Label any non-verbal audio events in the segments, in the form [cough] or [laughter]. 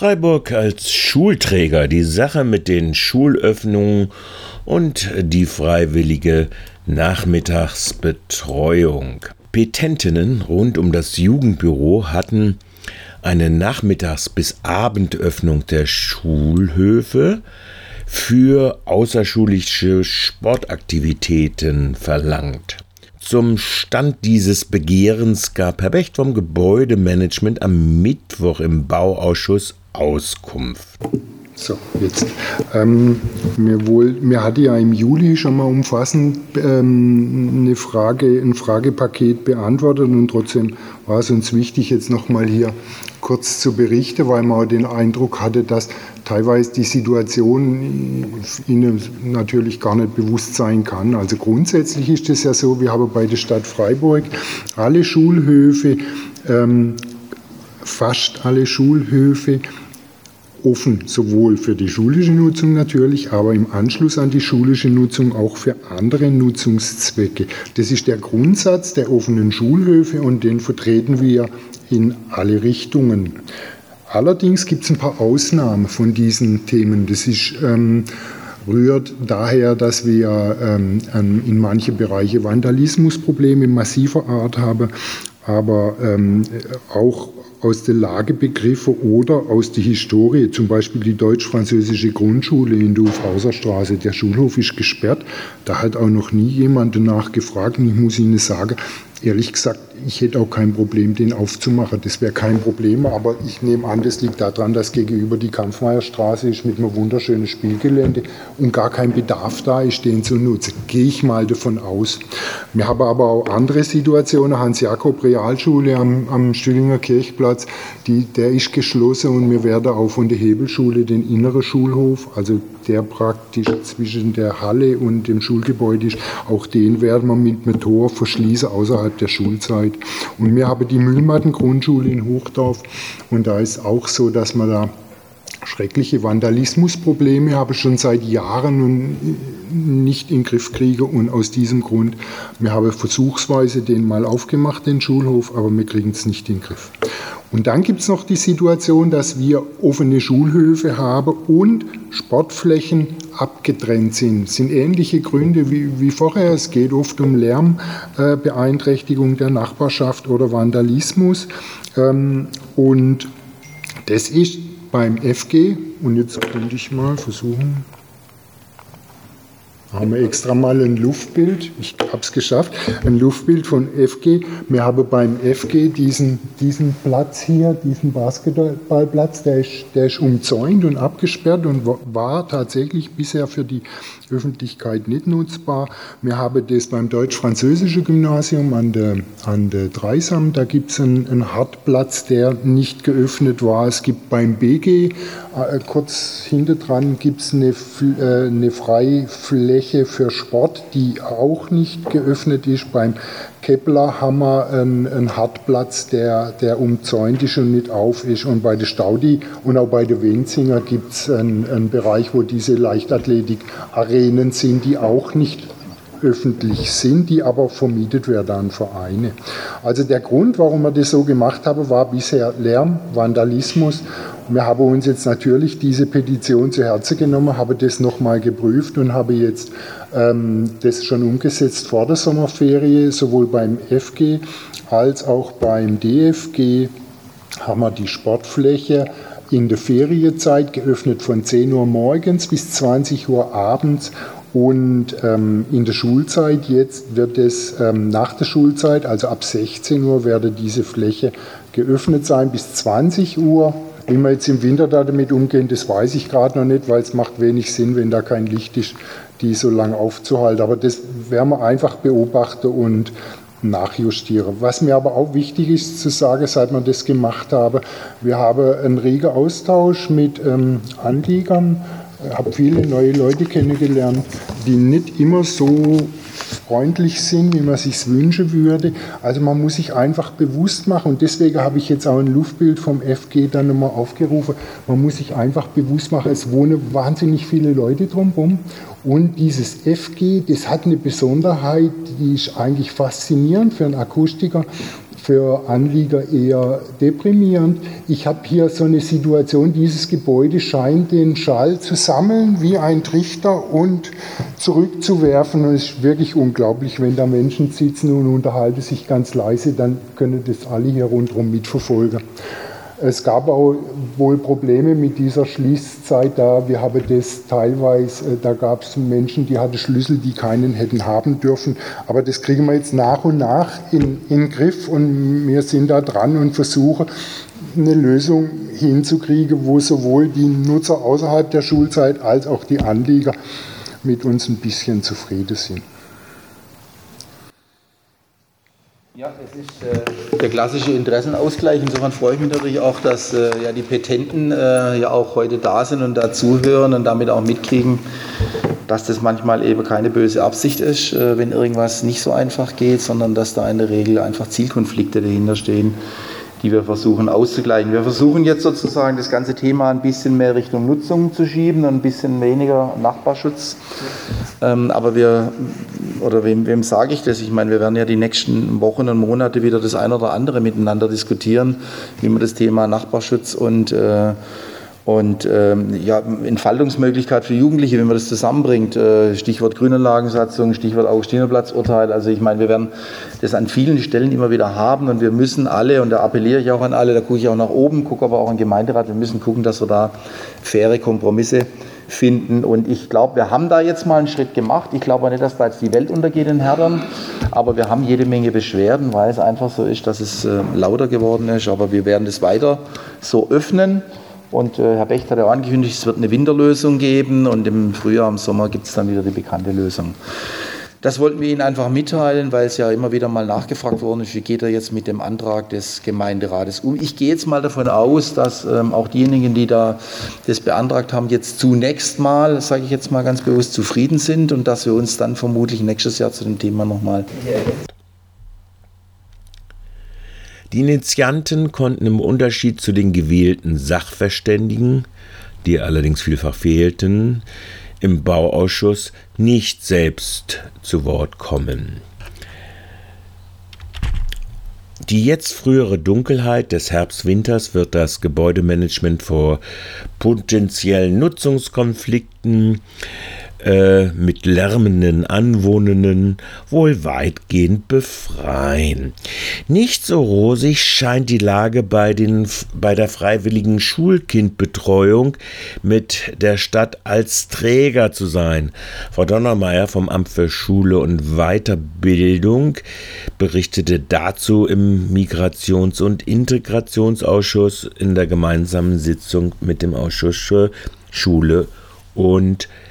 Freiburg als Schulträger, die Sache mit den Schulöffnungen und die freiwillige Nachmittagsbetreuung. Petentinnen rund um das Jugendbüro hatten eine Nachmittags- bis Abendöffnung der Schulhöfe für außerschulische Sportaktivitäten verlangt. Zum Stand dieses Begehrens gab Herr Becht vom Gebäudemanagement am Mittwoch im Bauausschuss Auskunft. So, jetzt. Ähm, mir, wohl, mir hatte ja im Juli schon mal umfassend ähm, eine Frage, ein Fragepaket beantwortet und trotzdem war es uns wichtig, jetzt nochmal hier kurz zu berichten, weil man den Eindruck hatte, dass teilweise die Situation Ihnen natürlich gar nicht bewusst sein kann. Also grundsätzlich ist es ja so, wir haben bei der Stadt Freiburg alle Schulhöfe, ähm, fast alle Schulhöfe, offen, sowohl für die schulische Nutzung natürlich, aber im Anschluss an die schulische Nutzung auch für andere Nutzungszwecke. Das ist der Grundsatz der offenen Schulhöfe und den vertreten wir in alle Richtungen. Allerdings gibt es ein paar Ausnahmen von diesen Themen. Das ist, ähm, rührt daher, dass wir ähm, in manche Bereiche Vandalismusprobleme massiver Art haben, aber ähm, auch aus den Lagebegriffen oder aus der Historie, zum Beispiel die deutsch-französische Grundschule in der Ufhauser Straße. Der Schulhof ist gesperrt. Da hat auch noch nie jemand danach gefragt. Und ich muss Ihnen sagen, ehrlich gesagt, ich hätte auch kein Problem, den aufzumachen. Das wäre kein Problem, aber ich nehme an, das liegt daran, dass gegenüber die Kampfmeierstraße ist mit einem wunderschönen Spielgelände und gar kein Bedarf da ist, den zu nutzen. Gehe ich mal davon aus. Wir haben aber auch andere Situationen. Hans-Jakob-Realschule am, am Stüllinger Kirchplatz, die, der ist geschlossen und wir werden auch von der Hebelschule den inneren Schulhof, also der praktisch zwischen der Halle und dem Schulgebäude ist, auch den werden wir mit einem Tor verschließen außerhalb der Schulzeit. Und wir haben die Mühlmatten-Grundschule in Hochdorf und da ist auch so, dass man da schreckliche Vandalismusprobleme habe schon seit Jahren und nicht in den Griff kriege und aus diesem Grund, wir haben versuchsweise den mal aufgemacht, den Schulhof, aber wir kriegen es nicht in den Griff. Und dann gibt es noch die Situation, dass wir offene Schulhöfe haben und Sportflächen abgetrennt sind. Das sind ähnliche Gründe wie, wie vorher. Es geht oft um Lärmbeeinträchtigung der Nachbarschaft oder Vandalismus. Ähm, und das ist beim FG, und jetzt könnte ich mal versuchen, haben wir extra mal ein Luftbild, ich habe es geschafft, ein Luftbild von FG. Wir haben beim FG diesen, diesen Platz hier, diesen Basketballplatz, der ist, der ist umzäunt und abgesperrt und war tatsächlich bisher für die Öffentlichkeit nicht nutzbar. Wir haben das beim deutsch-französischen Gymnasium an der, an der Dreisam, da gibt es einen, einen Hartplatz, der nicht geöffnet war. Es gibt beim BG, äh, kurz hinter dran, gibt es eine, äh, eine Freifläche für Sport, die auch nicht geöffnet ist. Beim Kepler haben wir einen, einen Hartplatz, der, der umzäunt ist und nicht auf ist. Und bei der Staudi und auch bei der Wenzinger gibt es einen, einen Bereich, wo diese Leichtathletik-Arenen sind, die auch nicht öffentlich sind, die aber vermietet werden an Vereine. Also der Grund, warum wir das so gemacht haben, war bisher Lärm, Vandalismus. Wir haben uns jetzt natürlich diese Petition zu Herzen genommen, haben das nochmal geprüft und habe jetzt ähm, das schon umgesetzt vor der Sommerferie, sowohl beim FG als auch beim DFG haben wir die Sportfläche in der Ferienzeit geöffnet von 10 Uhr morgens bis 20 Uhr abends und ähm, in der Schulzeit jetzt wird es ähm, nach der Schulzeit, also ab 16 Uhr, werde diese Fläche geöffnet sein bis 20 Uhr. Wie wir jetzt im Winter da damit umgehen, das weiß ich gerade noch nicht, weil es macht wenig Sinn, wenn da kein Licht ist, die so lange aufzuhalten. Aber das werden wir einfach beobachten und nachjustieren. Was mir aber auch wichtig ist zu sagen, seit wir das gemacht haben, wir haben einen regen Austausch mit ähm, Anliegern, habe viele neue Leute kennengelernt, die nicht immer so freundlich sind, wie man sich wünschen würde. Also man muss sich einfach bewusst machen und deswegen habe ich jetzt auch ein Luftbild vom FG dann nochmal aufgerufen. Man muss sich einfach bewusst machen, es wohnen wahnsinnig viele Leute drumherum und dieses FG, das hat eine Besonderheit, die ist eigentlich faszinierend für einen Akustiker. Für Anlieger eher deprimierend. Ich habe hier so eine Situation, dieses Gebäude scheint den Schall zu sammeln wie ein Trichter und zurückzuwerfen. Und es ist wirklich unglaublich, wenn da Menschen sitzen und unterhalten sich ganz leise, dann können das alle hier rundherum mitverfolgen. Es gab auch wohl Probleme mit dieser Schließzeit da. Wir haben das teilweise, äh, da gab es Menschen, die hatten Schlüssel, die keinen hätten haben dürfen. Aber das kriegen wir jetzt nach und nach in, in Griff und wir sind da dran und versuchen eine Lösung hinzukriegen, wo sowohl die Nutzer außerhalb der Schulzeit als auch die Anlieger mit uns ein bisschen zufrieden sind. Ja, es ist äh, der klassische Interessenausgleich. Insofern freue ich mich natürlich auch, dass äh, ja, die Petenten äh, ja auch heute da sind und da zuhören und damit auch mitkriegen, dass das manchmal eben keine böse Absicht ist, äh, wenn irgendwas nicht so einfach geht, sondern dass da in der Regel einfach Zielkonflikte dahinter stehen, die wir versuchen auszugleichen. Wir versuchen jetzt sozusagen das ganze Thema ein bisschen mehr Richtung Nutzung zu schieben und ein bisschen weniger Nachbarschutz. Ähm, aber wir, oder wem, wem sage ich das? Ich meine, wir werden ja die nächsten Wochen und Monate wieder das eine oder andere miteinander diskutieren, wie man das Thema Nachbarschutz und äh, und ähm, ja, Entfaltungsmöglichkeit für Jugendliche, wenn man das zusammenbringt. Äh, Stichwort Grünanlagensatzung, Stichwort Augustinerplatzurteil. Also ich meine, wir werden das an vielen Stellen immer wieder haben und wir müssen alle, und da appelliere ich auch an alle, da gucke ich auch nach oben, gucke aber auch an den Gemeinderat, wir müssen gucken, dass wir da faire Kompromisse finden. Und ich glaube, wir haben da jetzt mal einen Schritt gemacht. Ich glaube nicht, dass da jetzt die Welt untergeht in Herdern, aber wir haben jede Menge Beschwerden, weil es einfach so ist, dass es äh, lauter geworden ist. Aber wir werden das weiter so öffnen. Und äh, Herr Becht hat ja angekündigt, es wird eine Winterlösung geben und im Frühjahr, im Sommer gibt es dann wieder die bekannte Lösung. Das wollten wir Ihnen einfach mitteilen, weil es ja immer wieder mal nachgefragt worden ist, wie geht er jetzt mit dem Antrag des Gemeinderates um. Ich gehe jetzt mal davon aus, dass ähm, auch diejenigen, die da das beantragt haben, jetzt zunächst mal, sage ich jetzt mal ganz bewusst, zufrieden sind und dass wir uns dann vermutlich nächstes Jahr zu dem Thema nochmal die Initianten konnten im Unterschied zu den gewählten Sachverständigen, die allerdings vielfach fehlten, im Bauausschuss nicht selbst zu Wort kommen. Die jetzt frühere Dunkelheit des Herbst-Winters wird das Gebäudemanagement vor potenziellen Nutzungskonflikten äh, mit lärmenden Anwohnenden wohl weitgehend befreien. Nicht so rosig scheint die Lage bei, den, bei der freiwilligen Schulkindbetreuung mit der Stadt als Träger zu sein. Frau Donnermeier vom Amt für Schule und Weiterbildung berichtete dazu im Migrations- und Integrationsausschuss in der gemeinsamen Sitzung mit dem Ausschuss für Schule und Weiterbildung.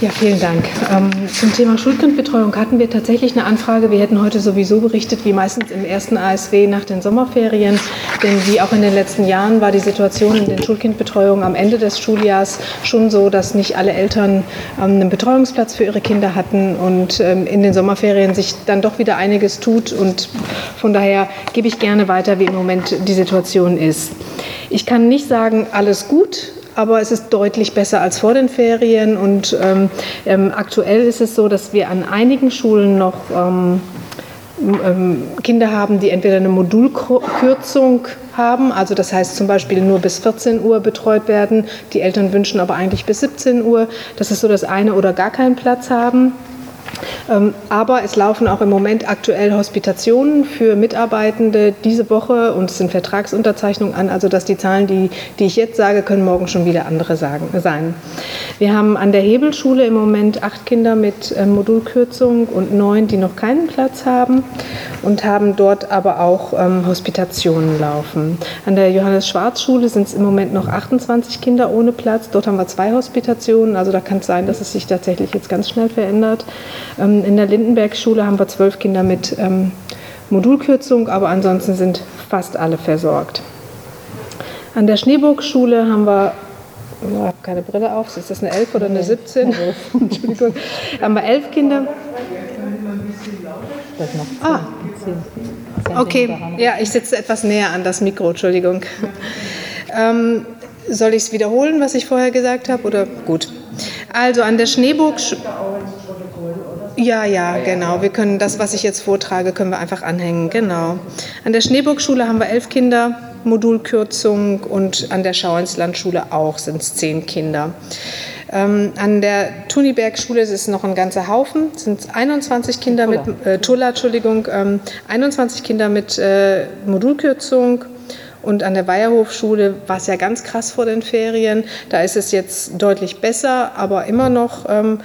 Ja, vielen Dank. Ähm, zum Thema Schulkindbetreuung hatten wir tatsächlich eine Anfrage. Wir hätten heute sowieso berichtet, wie meistens im ersten ASW nach den Sommerferien. Denn wie auch in den letzten Jahren war die Situation in den Schulkindbetreuungen am Ende des Schuljahres schon so, dass nicht alle Eltern ähm, einen Betreuungsplatz für ihre Kinder hatten und ähm, in den Sommerferien sich dann doch wieder einiges tut. Und von daher gebe ich gerne weiter, wie im Moment die Situation ist. Ich kann nicht sagen, alles gut aber es ist deutlich besser als vor den Ferien. Und ähm, ähm, aktuell ist es so, dass wir an einigen Schulen noch ähm, ähm Kinder haben, die entweder eine Modulkürzung haben, also das heißt zum Beispiel nur bis 14 Uhr betreut werden, die Eltern wünschen aber eigentlich bis 17 Uhr. Das ist so das eine oder gar keinen Platz haben. Ähm, aber es laufen auch im Moment aktuell Hospitationen für Mitarbeitende diese Woche und es sind Vertragsunterzeichnungen an, also dass die Zahlen, die, die ich jetzt sage, können morgen schon wieder andere sagen, sein. Wir haben an der Hebelschule im Moment acht Kinder mit ähm, Modulkürzung und neun, die noch keinen Platz haben und haben dort aber auch ähm, Hospitationen laufen. An der Johannes-Schwarz-Schule sind es im Moment noch 28 Kinder ohne Platz. Dort haben wir zwei Hospitationen, also da kann es sein, dass es sich tatsächlich jetzt ganz schnell verändert. Ähm, in der Lindenberg-Schule haben wir zwölf Kinder mit ähm, Modulkürzung, aber ansonsten sind fast alle versorgt. An der Schneeburg-Schule haben wir ich habe keine Brille auf. Ist das eine 11 oder eine 17? [laughs] Entschuldigung. Haben wir elf Kinder? Ah, okay. Ja, ich sitze etwas näher an das Mikro, Entschuldigung. Ähm, soll ich es wiederholen, was ich vorher gesagt habe? Oder gut. Also an der Schneeburg. Ja, ja, genau. Wir können das, was ich jetzt vortrage, können wir einfach anhängen. Genau. An der Schneeburg-Schule haben wir elf Kinder, Modulkürzung und an der Schauinslandschule auch sind es zehn Kinder. Ähm, an der Tuniberg-Schule ist es noch ein ganzer Haufen, es sind 21 Kinder Tulla. mit, äh, Tulla, Entschuldigung, ähm, 21 Kinder mit äh, Modulkürzung. Und an der Weierhofschule war es ja ganz krass vor den Ferien. Da ist es jetzt deutlich besser, aber immer noch ähm,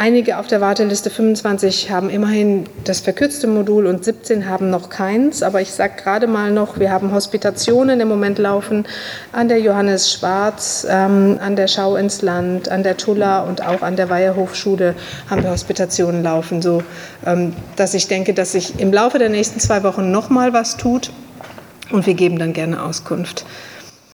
Einige auf der Warteliste 25 haben immerhin das verkürzte Modul und 17 haben noch keins. Aber ich sage gerade mal noch, wir haben Hospitationen im Moment laufen an der Johannes Schwarz, ähm, an der Schau ins Land, an der Tulla und auch an der Weiherhofschule haben wir Hospitationen laufen. So, ähm, dass ich denke, dass sich im Laufe der nächsten zwei Wochen noch mal was tut und wir geben dann gerne Auskunft.